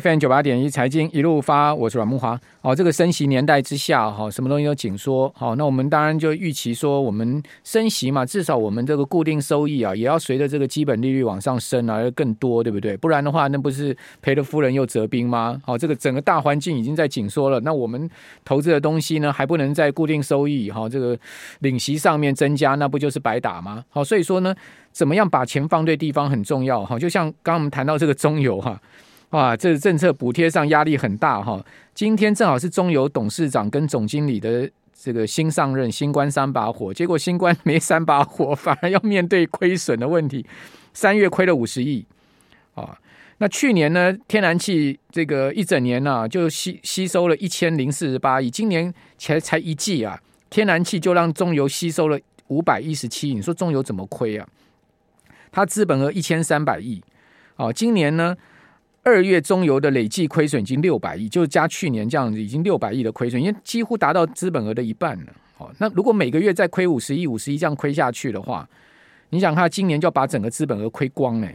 FM 九八点一财经一路发，我是阮慕驊。哦，这个升息年代之下，哈，什么东西都紧缩。好，那我们当然就预期说，我们升息嘛，至少我们这个固定收益啊，也要随着这个基本利率往上升啊，要更多，对不对？不然的话，那不是赔了夫人又折兵吗？好，这个整个大环境已经在紧缩了，那我们投资的东西呢，还不能在固定收益哈，这个领息上面增加，那不就是白打吗？好，所以说呢，怎么样把钱放对地方很重要哈。就像刚刚我们谈到这个中油哈。哇，这个政策补贴上压力很大哈。今天正好是中油董事长跟总经理的这个新上任，新官三把火，结果新官没三把火，反而要面对亏损的问题。三月亏了五十亿啊。那去年呢，天然气这个一整年呢、啊，就吸吸收了一千零四十八亿，今年才才一季啊，天然气就让中油吸收了五百一十七亿。你说中油怎么亏啊？它资本额一千三百亿啊，今年呢？二月中游的累计亏损已经六百亿，就是加去年这样子，已经六百亿的亏损，因为几乎达到资本额的一半了。好，那如果每个月再亏五十亿、五十亿这样亏下去的话，你想看今年就要把整个资本额亏光呢？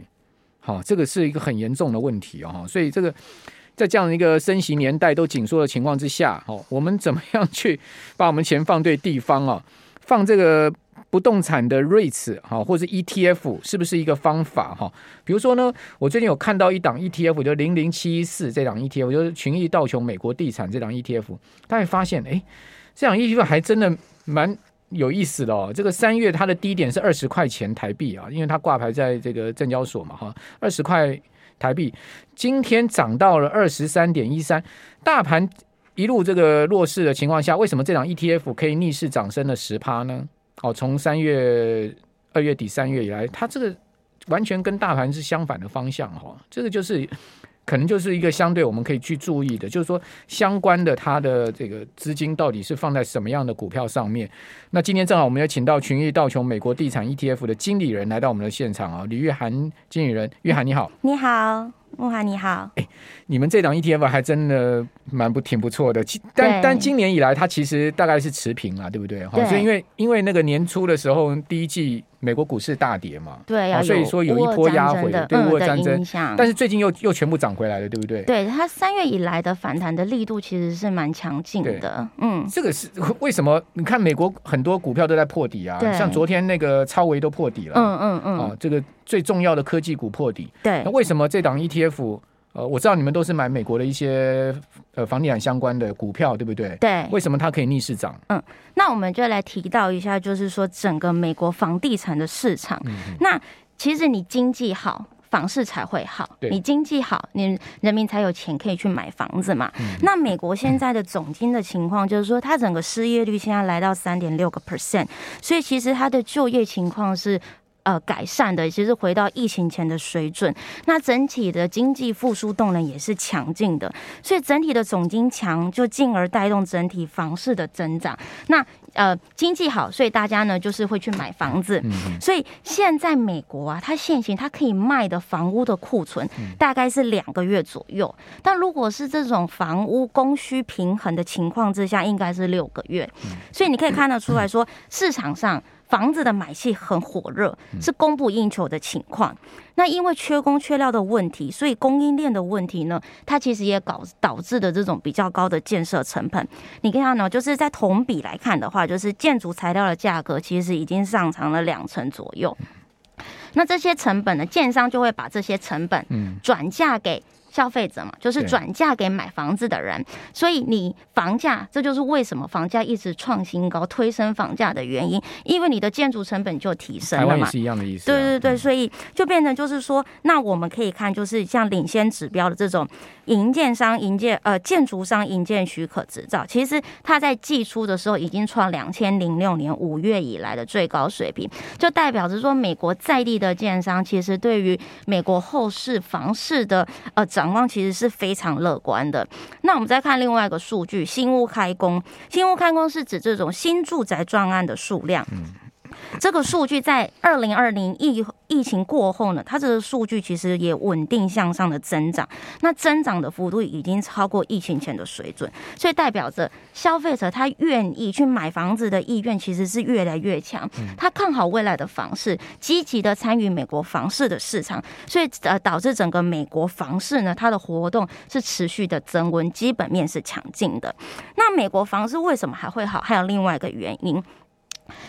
好，这个是一个很严重的问题哦。所以这个在这样一个升息年代都紧缩的情况之下，哦，我们怎么样去把我们钱放对地方啊？放这个。不动产的 REITs 哈，或者 ETF 是不是一个方法哈？比如说呢，我最近有看到一档 ETF，就零零七一四这档 ETF，就是群益道琼美国地产这档 ETF，大家发现哎，这档 ETF 还真的蛮有意思的哦。这个三月它的低点是二十块钱台币啊，因为它挂牌在这个证交所嘛哈，二十块台币，今天涨到了二十三点一三，大盘一路这个弱势的情况下，为什么这档 ETF 可以逆势涨升了十趴呢？哦，从三月二月底三月以来，它这个完全跟大盘是相反的方向哈，这个就是可能就是一个相对我们可以去注意的，就是说相关的它的这个资金到底是放在什么样的股票上面。那今天正好我们也请到群益道琼美国地产 ETF 的经理人来到我们的现场啊，李玉涵经理人，玉涵你好，你好。慕驊你好，哎，你们这档 ETF 还真的蛮不挺不错的，但但今年以来它其实大概是持平了，对不对？哈，所以因为因为那个年初的时候第一季。美国股市大跌嘛，对啊，所以说有一波压回的，对俄乌战争，但是最近又又全部涨回来了，对不对？对，它三月以来的反弹的力度其实是蛮强劲的，嗯，这个是为什么？你看美国很多股票都在破底啊，像昨天那个超维都破底了，嗯嗯嗯，啊，这个最重要的科技股破底，对，那为什么这档 ETF？呃，我知道你们都是买美国的一些呃房地产相关的股票，对不对？对。为什么它可以逆势涨？嗯，那我们就来提到一下，就是说整个美国房地产的市场。嗯。那其实你经济好，房市才会好。对。你经济好，你人民才有钱可以去买房子嘛。嗯。那美国现在的总经的情况，就是说它整个失业率现在来到三点六个 percent，所以其实它的就业情况是。呃，改善的其实回到疫情前的水准，那整体的经济复苏动能也是强劲的，所以整体的总经强，就进而带动整体房市的增长。那呃，经济好，所以大家呢就是会去买房子。所以现在美国啊，它现行它可以卖的房屋的库存大概是两个月左右，但如果是这种房屋供需平衡的情况之下，应该是六个月。所以你可以看得出来说，市场上。房子的买气很火热，是供不应求的情况。那因为缺工缺料的问题，所以供应链的问题呢，它其实也搞导致的这种比较高的建设成本。你看呢，就是在同比来看的话，就是建筑材料的价格其实已经上涨了两成左右。那这些成本呢，建商就会把这些成本转嫁给。消费者嘛，就是转嫁给买房子的人，所以你房价，这就是为什么房价一直创新高，推升房价的原因，因为你的建筑成本就提升了嘛。台湾也是一样的意思啊。对对对，所以就变成就是说，那我们可以看，就是像领先指标的这种营建商营建呃建筑商营建许可执照，其实它在寄出的时候已经创两千零六年五月以来的最高水平，就代表着说，美国在地的建商其实对于美国后市房市的呃。展望其实是非常乐观的。那我们再看另外一个数据，新屋开工。新屋开工是指这种新住宅专案的数量。这个数据在二零二零疫疫情过后呢，它这个数据其实也稳定向上的增长，那增长的幅度已经超过疫情前的水准，所以代表着消费者他愿意去买房子的意愿其实是越来越强，他看好未来的房市，积极的参与美国房市的市场，所以呃导致整个美国房市呢，它的活动是持续的增温，基本面是强劲的。那美国房市为什么还会好？还有另外一个原因。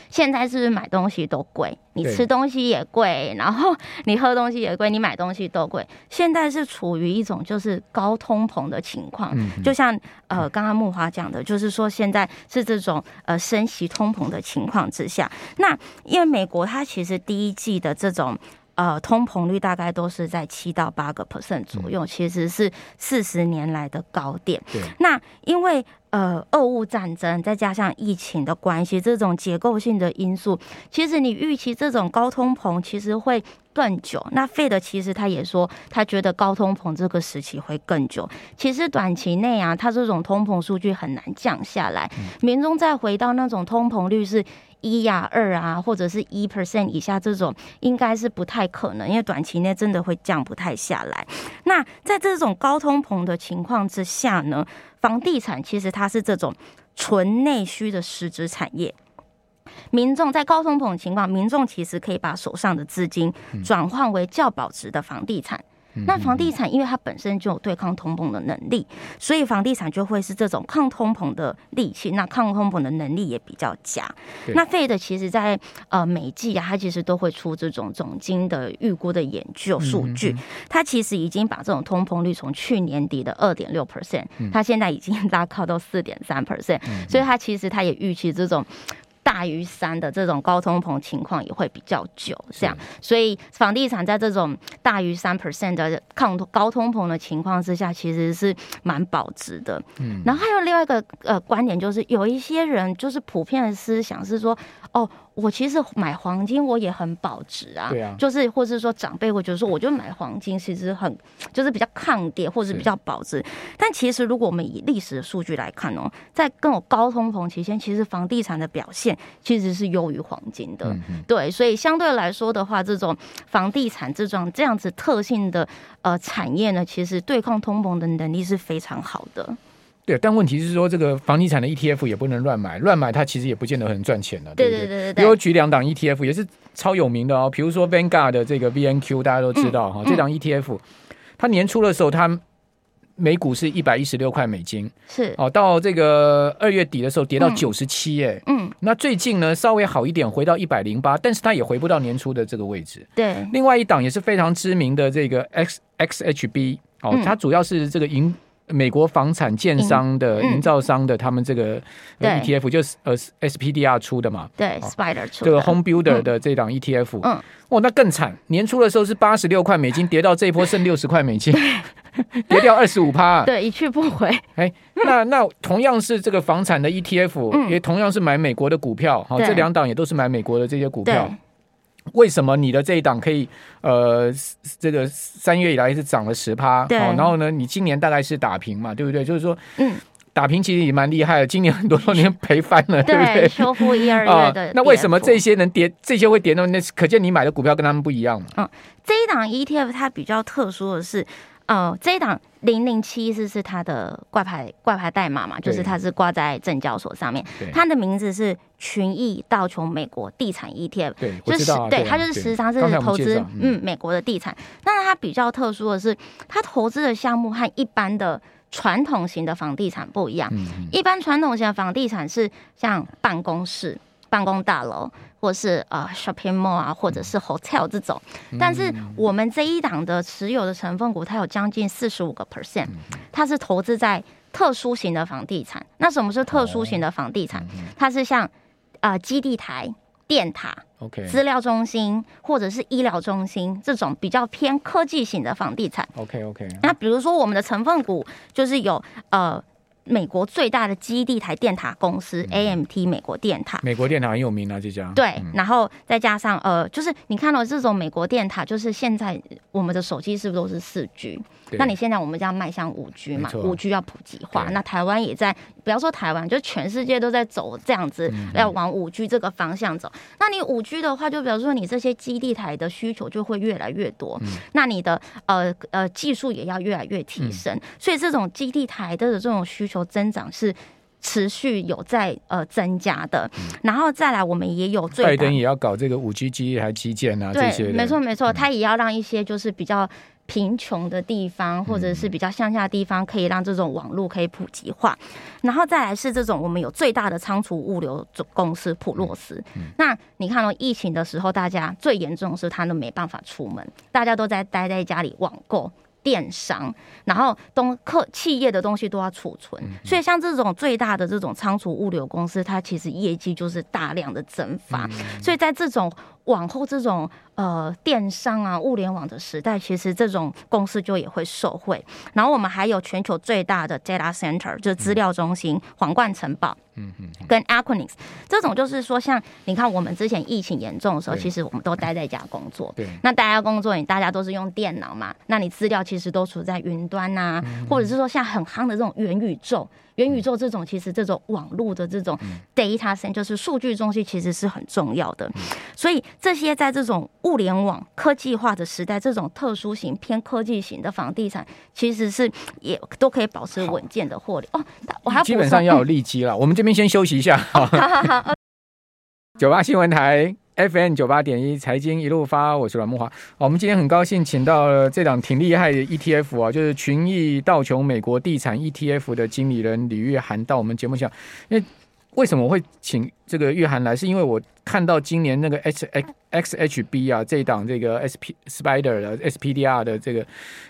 现在是不是买东西都贵？你吃东西也贵，然后你喝东西也贵，你买东西都贵。现在是处于一种就是高通膨的情况，就像呃刚刚木华讲的，就是说现在是这种呃升息通膨的情况之下。那因为美国它其实第一季的这种呃通膨率大概都是在七到八个 percent 左右，其实是四十年来的高点。那因为呃，俄乌战争再加上疫情的关系，这种结构性的因素，其实你预期这种高通膨其实会更久。那 Fed 其实他也说，他觉得高通膨这个时期会更久。其实短期内啊，他这种通膨数据很难降下来，民众再回到那种通膨率是一呀、二啊，或者是一 percent 以下这种，应该是不太可能，因为短期内真的会降不太下来。那在这种高通膨的情况之下呢，房地产其实它是这种纯内需的实质产业，民众在高通膨的情况，民众其实可以把手上的资金转换为较保值的房地产。那房地产因为它本身就有对抗通膨的能力，所以房地产就会是这种抗通膨的利器。那抗通膨的能力也比较佳。那 Fed 其实在呃每季啊，它其实都会出这种总经的预估的研究数据。它其实已经把这种通膨率从去年底的二点六 percent，它现在已经拉高到四点三 percent。所以它其实它也预期这种。大于三的这种高通膨情况也会比较久，这样，所以房地产在这种大于三 percent 的抗高通膨的情况之下，其实是蛮保值的。嗯，然后还有另外一个呃观点，就是有一些人就是普遍的思想是说，哦。我其实买黄金，我也很保值啊。对啊，就是或者是说长辈会觉得说，我觉得买黄金其实很就是比较抗跌，或者是比较保值。但其实如果我们以历史的数据来看哦，在更有高通膨期间，其实房地产的表现其实是优于黄金的。对，所以相对来说的话，这种房地产这种这样子特性的呃产业呢，其实对抗通膨的能力是非常好的。对，但问题是说，这个房地产的 ETF 也不能乱买，乱买它其实也不见得很赚钱的，对不对？对对对对。比如举两档 ETF 也是超有名的哦，比如说 Vanguard 的这个 VNQ，大家都知道哈，这档 ETF 它年初的时候它每股是一百一十六块美金，是哦，到这个二月底的时候跌到九十七，哎，嗯，那最近呢稍微好一点，回到一百零八，但是它也回不到年初的这个位置。对，另外一档也是非常知名的这个 X XHB，哦，它主要是这个银。美国房产建商的营造商的他们这个 ETF 就是呃 SPDR 出的嘛，对，Spider 出的。这个 Home Builder 的这档 ETF，嗯，哦，那更惨，年初的时候是八十六块美金，跌到这一波剩六十块美金，跌掉二十五趴，对，一去不回。哎，那那同样是这个房产的 ETF，也同样是买美国的股票，好，这两档也都是买美国的这些股票。为什么你的这一档可以呃，这个三月以来是涨了十趴，对，然后呢，你今年大概是打平嘛，对不对？就是说，嗯，打平其实也蛮厉害的，今年很多都年赔翻了，对，对不对？修复一二月的、呃。那为什么这些能跌，这些会跌呢？那可见你买的股票跟他们不一样嘛。嗯，这一档 ETF 它比较特殊的是。呃，这一档零零七四是它的挂牌挂牌代码嘛，就是它是挂在证交所上面。它的名字是群益道琼美国地产 ETF，对，就是对它就是实际上是投资嗯美国的地产。那它比较特殊的是，它投资的项目和一般的传统型的房地产不一样。一般传统型的房地产是像办公室。办公大楼，或是呃 shopping mall 啊，或者是 hotel 这种，但是我们这一档的持有的成分股，它有将近四十五个 percent，它是投资在特殊型的房地产。那什么是特殊型的房地产？它是像啊、呃、基地台、电塔、OK 资料中心或者是医疗中心这种比较偏科技型的房地产。OK OK。那比如说我们的成分股就是有呃。美国最大的基地台电塔公司 AMT 美国电塔，美国电塔很有名啊，这家。对，然后再加上呃，就是你看到这种美国电塔，就是现在我们的手机是不是都是四 G？那你现在我们将迈向五 G 嘛？五 G 要普及化，那台湾也在，不要说台湾，就全世界都在走这样子，要往五 G 这个方向走。那你五 G 的话，就比如说你这些基地台的需求就会越来越多，那你的呃呃技术也要越来越提升，所以这种基地台的这种需求增长是持续有在呃增加的。然后再来，我们也有最拜登也要搞这个五 G 基地台基建啊，这些没错没错，他也要让一些就是比较。贫穷的地方，或者是比较乡下的地方，可以让这种网络可以普及化。然后再来是这种我们有最大的仓储物流总公司普洛斯。那你看到疫情的时候，大家最严重的是他都没办法出门，大家都在待在家里网购。电商，然后东客企业的东西都要储存，所以像这种最大的这种仓储物流公司，它其实业绩就是大量的增发。所以在这种往后这种呃电商啊物联网的时代，其实这种公司就也会受惠。然后我们还有全球最大的 data center，就是资料中心皇冠城堡。嗯嗯，跟 Aquinix 这种就是说，像你看，我们之前疫情严重的时候，其实我们都待在家工作。对，那大家工作，你大家都是用电脑嘛？那你资料其实都处在云端呐，或者是说像很夯的这种元宇宙。元宇宙这种其实这种网络的这种 data center 就是数据中心，其实是很重要的。所以这些在这种物联网科技化的时代，这种特殊型偏科技型的房地产，其实是也都可以保持稳健的获利哦。我还基本上要有利基了。我们这边先休息一下。好好好。九八新闻台。FM 九八点一财经一路发，我是阮木华。我们今天很高兴请到了这档挺厉害的 ETF 啊，就是群益道琼美国地产 ETF 的经理人李玉涵到我们节目上。因为为什么会请这个玉涵来？是因为我看到今年那个 X X H B 啊这一档这个 S P Spider 的 S P D R 的这个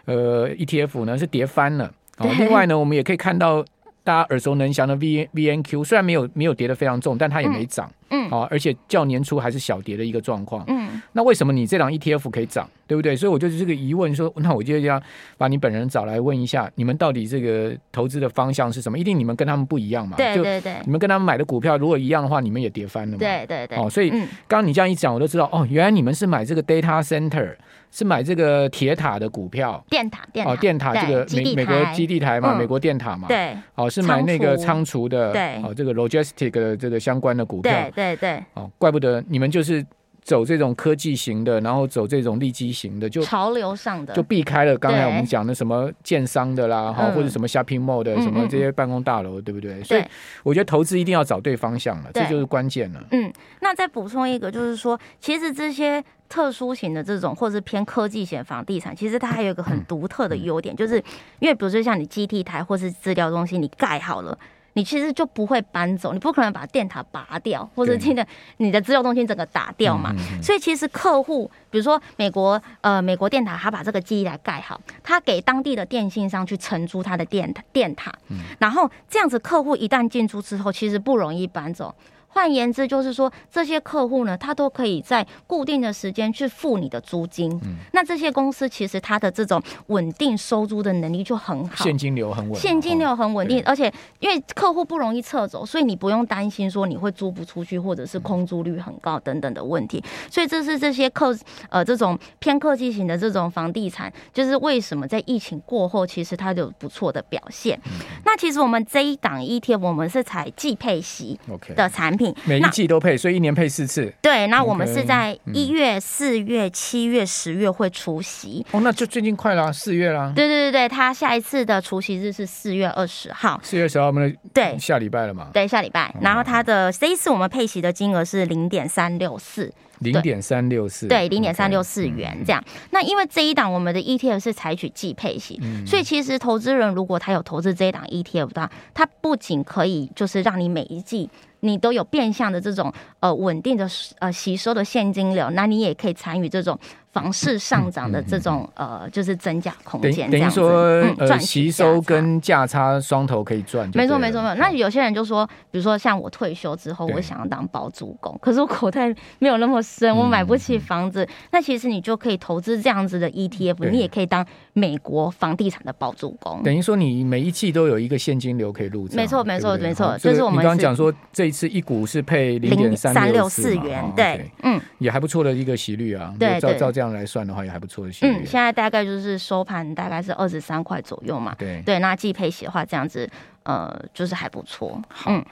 呃 ETF 呢是跌翻了。另外呢，我们也可以看到大家耳熟能详的 V V N Q 虽然没有没有跌得非常重，但它也没涨。嗯，好，而且较年初还是小跌的一个状况。嗯，那为什么你这档 ETF 可以涨，对不对？所以我就是这个疑问说，说那我就要把你本人找来问一下，你们到底这个投资的方向是什么？一定你们跟他们不一样嘛？对对对，你们跟他们买的股票如果一样的话，你们也跌翻了嘛？对对对。哦，所以刚刚你这样一讲，我都知道哦，原来你们是买这个 data center，是买这个铁塔的股票，电塔电哦电塔这个美美国基地台嘛，美国电塔嘛，对，哦是买那个仓储的，对，哦这个 logistic 的这个相关的股票，对。对对，哦，怪不得你们就是走这种科技型的，然后走这种利基型的，就潮流上的，就避开了刚才我们讲的什么建商的啦，哈，或者什么 shopping mall 的，什么这些办公大楼，对不对？所以我觉得投资一定要找对方向了，这就是关键了。嗯，那再补充一个，就是说，其实这些特殊型的这种，或者是偏科技型房地产，其实它还有一个很独特的优点，就是因为比如说像你基地台或是资料中心，你盖好了。你其实就不会搬走，你不可能把电塔拔掉，或者现在你的资料中心整个打掉嘛。所以其实客户，比如说美国呃美国电塔，他把这个基地来盖好，他给当地的电信商去承租他的电电塔，然后这样子客户一旦进出之后，其实不容易搬走。换言之，就是说这些客户呢，他都可以在固定的时间去付你的租金。嗯，那这些公司其实它的这种稳定收租的能力就很好，现金流很稳，现金流很稳定，而且因为客户不容易撤走，所以你不用担心说你会租不出去，或者是空租率很高等等的问题。所以这是这些客呃这种偏科技型的这种房地产，就是为什么在疫情过后，其实它有不错的表现。那其实我们这一档 ETF，我们是采季配息的产品。每一季都配，所以一年配四次。对，那我们是在一月、四月、七月、十月会出席。哦，那就最近快了，四月啦。对对对对，他下一次的除夕日是四月二十号。四月十号，我们的对下礼拜了嘛？对，下礼拜。然后他的这一次我们配息的金额是零点三六四。零点三六四，对，零点三六四元这样。那因为这一档我们的 ETF 是采取季配型，嗯、所以其实投资人如果他有投资这一档 ETF 的话，它不仅可以就是让你每一季你都有变相的这种呃稳定的呃吸收的现金流，那你也可以参与这种房市上涨的这种、嗯、呃，就是增加空间，等于说、嗯、呃，吸收跟价差双头可以赚。没错，没错，没错。那有些人就说，比如说像我退休之后，我想要当包租公，可是我口袋没有那么深，我买不起房子。嗯、那其实你就可以投资这样子的 ETF，你也可以当美国房地产的包租公。等于说你每一季都有一个现金流可以入账。没错，没错，没错。就是我们刚刚讲说，这一次一股是配零点三六四元，对，嗯，也还不错的一个息率啊。对，照照这样来算的话，也还不错的息率。嗯，现在大概就是收盘大概是二十三块左右嘛。对对，那季配息的话，这样子呃，就是还不错。好，嗯、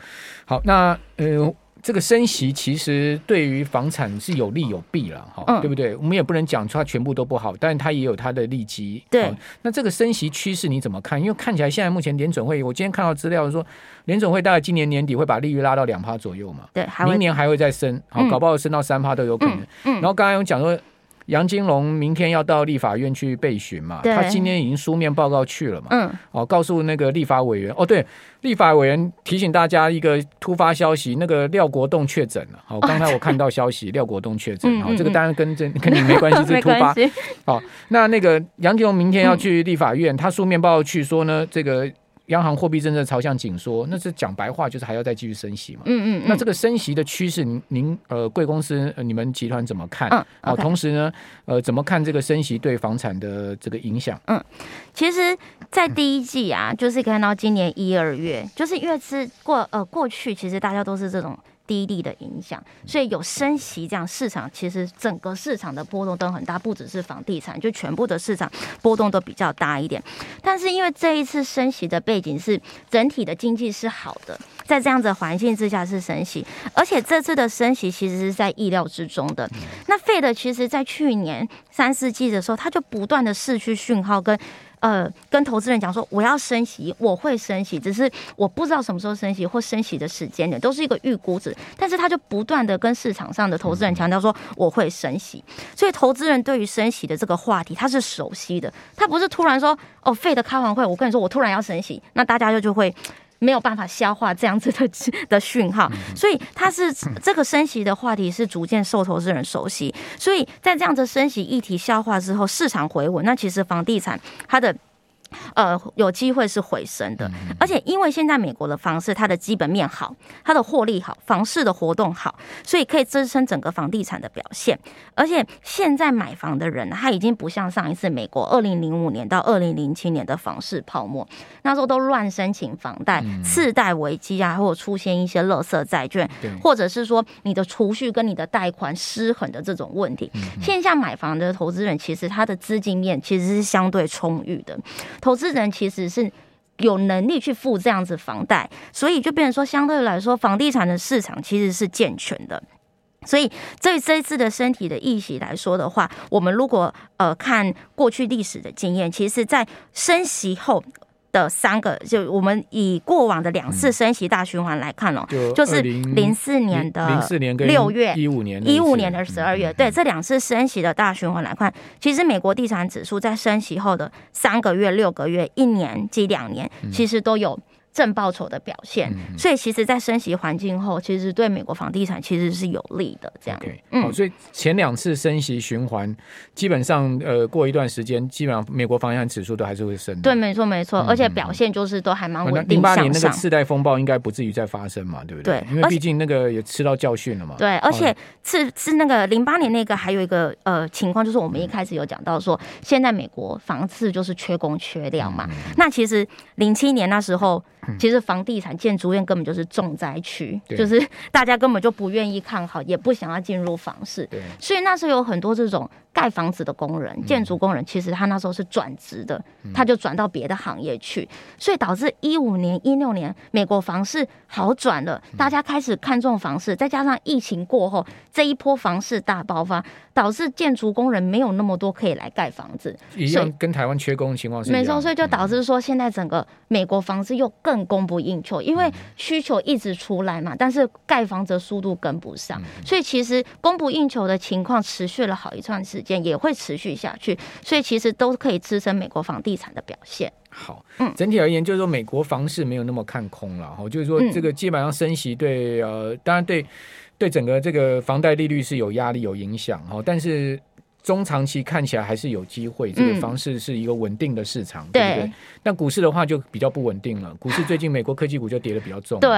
好，那呃。这个升息其实对于房产是有利有弊了，哈、嗯，对不对？我们也不能讲出它全部都不好，但是它也有它的利基。对，那这个升息趋势你怎么看？因为看起来现在目前联准会，我今天看到资料说，联准会大概今年年底会把利率拉到两趴左右嘛，对，明年还会再升，好，搞不好升到三趴都有可能。嗯，嗯然后刚才有讲说。杨金龙明天要到立法院去备询嘛？他今天已经书面报告去了嘛？嗯，哦，告诉那个立法委员，哦，对，立法委员提醒大家一个突发消息，那个廖国栋确诊了。好、哦，刚才我看到消息，廖国栋确诊，好、哦，这个当然跟这跟你没关系，是突发。好、哦，那那个杨金龙明天要去立法院，嗯、他书面报告去说呢，这个。央行货币政策朝向紧缩，那是讲白话，就是还要再继续升息嘛。嗯嗯，嗯。那这个升息的趋势，您您呃贵公司、呃、你们集团怎么看？嗯。同时呢，呃，怎么看这个升息对房产的这个影响？嗯，其实，在第一季啊，就是看到今年一二月，就是因为是过呃过去，其实大家都是这种。低利的影响，所以有升息这样，市场其实整个市场的波动都很大，不只是房地产，就全部的市场波动都比较大一点。但是因为这一次升息的背景是整体的经济是好的，在这样子的环境之下是升息，而且这次的升息其实是在意料之中的。那 Fed 其实在去年三四季的时候，他就不断的释出讯号跟。呃，跟投资人讲说我要升息，我会升息，只是我不知道什么时候升息或升息的时间点，都是一个预估值。但是他就不断的跟市场上的投资人强调说我会升息，所以投资人对于升息的这个话题他是熟悉的，他不是突然说哦费的开完会，我跟你说我突然要升息，那大家就就会。没有办法消化这样子的的讯号，所以它是这个升息的话题是逐渐受投资人熟悉，所以在这样子升息议题消化之后，市场回稳，那其实房地产它的。呃，有机会是回升的，而且因为现在美国的房市它的基本面好，它的获利好，房市的活动好，所以可以支撑整个房地产的表现。而且现在买房的人，他已经不像上一次美国二零零五年到二零零七年的房市泡沫，那时候都乱申请房贷，次贷危机啊，或者出现一些垃圾债券，或者是说你的储蓄跟你的贷款失衡的这种问题。线下买房的投资人，其实他的资金面其实是相对充裕的。投资人其实是有能力去付这样子房贷，所以就变成说，相对来说，房地产的市场其实是健全的。所以，对这一次的升息的议席来说的话，我们如果呃看过去历史的经验，其实，在升息后。的三个，就我们以过往的两次升息大循环来看哦，就，就是零四年的零四年跟六月，一五年一五年的十二月，对这两次升息的大循环来看，其实美国地产指数在升息后的三个月、六个月、一年及两年，其实都有。正报酬的表现，所以其实，在升息环境后，其实对美国房地产其实是有利的。这样，okay, 嗯，好，所以前两次升息循环，基本上，呃，过一段时间，基本上美国房地产指数都还是会升的。对，没错，没错，而且表现就是都还蛮稳定。零八年那个次贷风暴应该不至于再发生嘛，对不对？对，因为毕竟那个也吃到教训了嘛。对，而且是是那个零八年那个还有一个呃情况，就是我们一开始有讲到说，现在美国房市就是缺工缺料嘛。嗯、那其实零七年那时候。其实房地产建筑业根本就是重灾区，就是大家根本就不愿意看好，也不想要进入房市，所以那时候有很多这种。盖房子的工人、建筑工人，其实他那时候是转职的，他就转到别的行业去，所以导致一五年、一六年美国房市好转了，大家开始看中房市，再加上疫情过后这一波房市大爆发，导致建筑工人没有那么多可以来盖房子，一样跟台湾缺工的情况是没错，所以就导致说现在整个美国房子又更供不应求，因为需求一直出来嘛，但是盖房子的速度跟不上，所以其实供不应求的情况持续了好一串时间。也会持续下去，所以其实都可以支撑美国房地产的表现。好，嗯，整体而言，就是说美国房市没有那么看空了。哈，就是说这个基本上升息对呃，当然对对整个这个房贷利率是有压力、有影响哈，但是。中长期看起来还是有机会，这个房市是一个稳定的市场，嗯、对不对？但股市的话就比较不稳定了。股市最近美国科技股就跌的比较重，对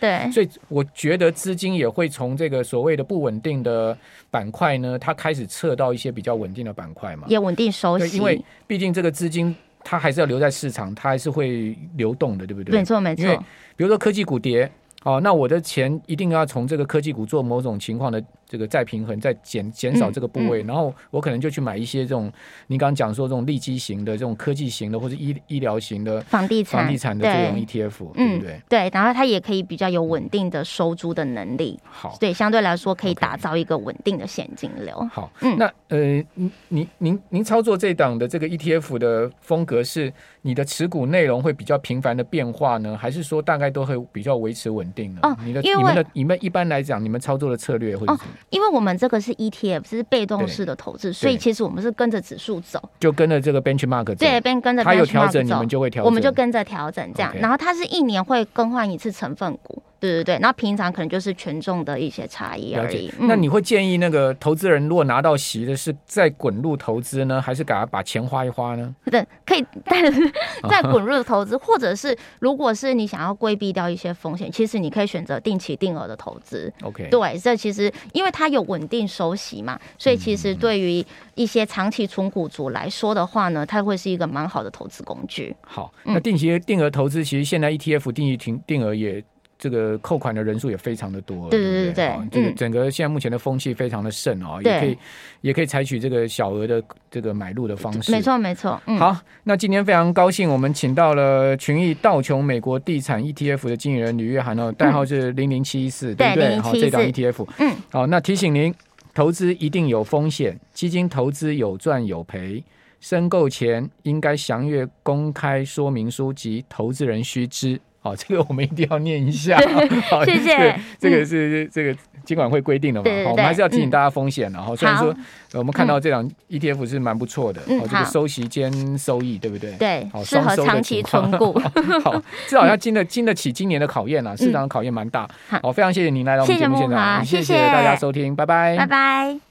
对，对。所以我觉得资金也会从这个所谓的不稳定的板块呢，它开始撤到一些比较稳定的板块嘛，也稳定收息。因为毕竟这个资金它还是要留在市场，它还是会流动的，对不对？没错没错。因为比如说科技股跌。哦，那我的钱一定要从这个科技股做某种情况的这个再平衡，再减减少这个部位，嗯嗯、然后我可能就去买一些这种你刚刚讲说这种利基型的、这种科技型的或者医医疗型的房地产、房地产的这种 ETF，对，对不对？嗯、对，然后它也可以比较有稳定的收租的能力。好，对，相对来说可以打造一个稳定的现金流。好，嗯，那呃，您您您操作这档的这个 ETF 的风格是你的持股内容会比较频繁的变化呢，还是说大概都会比较维持稳？定呢哦，你的、你们的、你们一般来讲，你们操作的策略会是什么？哦，因为我们这个是 ETF，是被动式的投资，所以其实我们是跟着指数走，就跟着这个 benchmark 走。对，跟跟着它有调整，你们就会调整，我们就跟着调整这样。然后它是一年会更换一次成分股。对对对，那平常可能就是权重的一些差异而已。那你会建议那个投资人，如果拿到息的是再滚入投资呢，还是给他把钱花一花呢？对，可以再再 滚入投资，或者是如果是你想要规避掉一些风险，其实你可以选择定期定额的投资。OK，对，这其实因为它有稳定收息嘛，所以其实对于一些长期存股族来说的话呢，它会是一个蛮好的投资工具。好，那定期定额投资，其实现在 ETF 定期定定额也。这个扣款的人数也非常的多，对对对对，这个整个现在目前的风气非常的盛哦，也可以也可以采取这个小额的这个买入的方式，没错没错。好，那今天非常高兴，我们请到了群益道琼美国地产 ETF 的经理人吕月涵哦，代号是零零七一四，对不对？好，这档 ETF，嗯，好，那提醒您，投资一定有风险，基金投资有赚有赔，申购前应该详阅公开说明书及投资人须知。好，这个我们一定要念一下。好，谢谢。这个是这个监管会规定的嘛？好，我们还是要提醒大家风险。然后虽然说我们看到这档 ETF 是蛮不错的，哦，这个收息兼收益，对不对？对，好，适合长期存股。好，至少要经得经得起今年的考验啊，市场的考验蛮大。好，非常谢谢您来到我们节目现场，谢谢大家收听，拜拜，拜拜。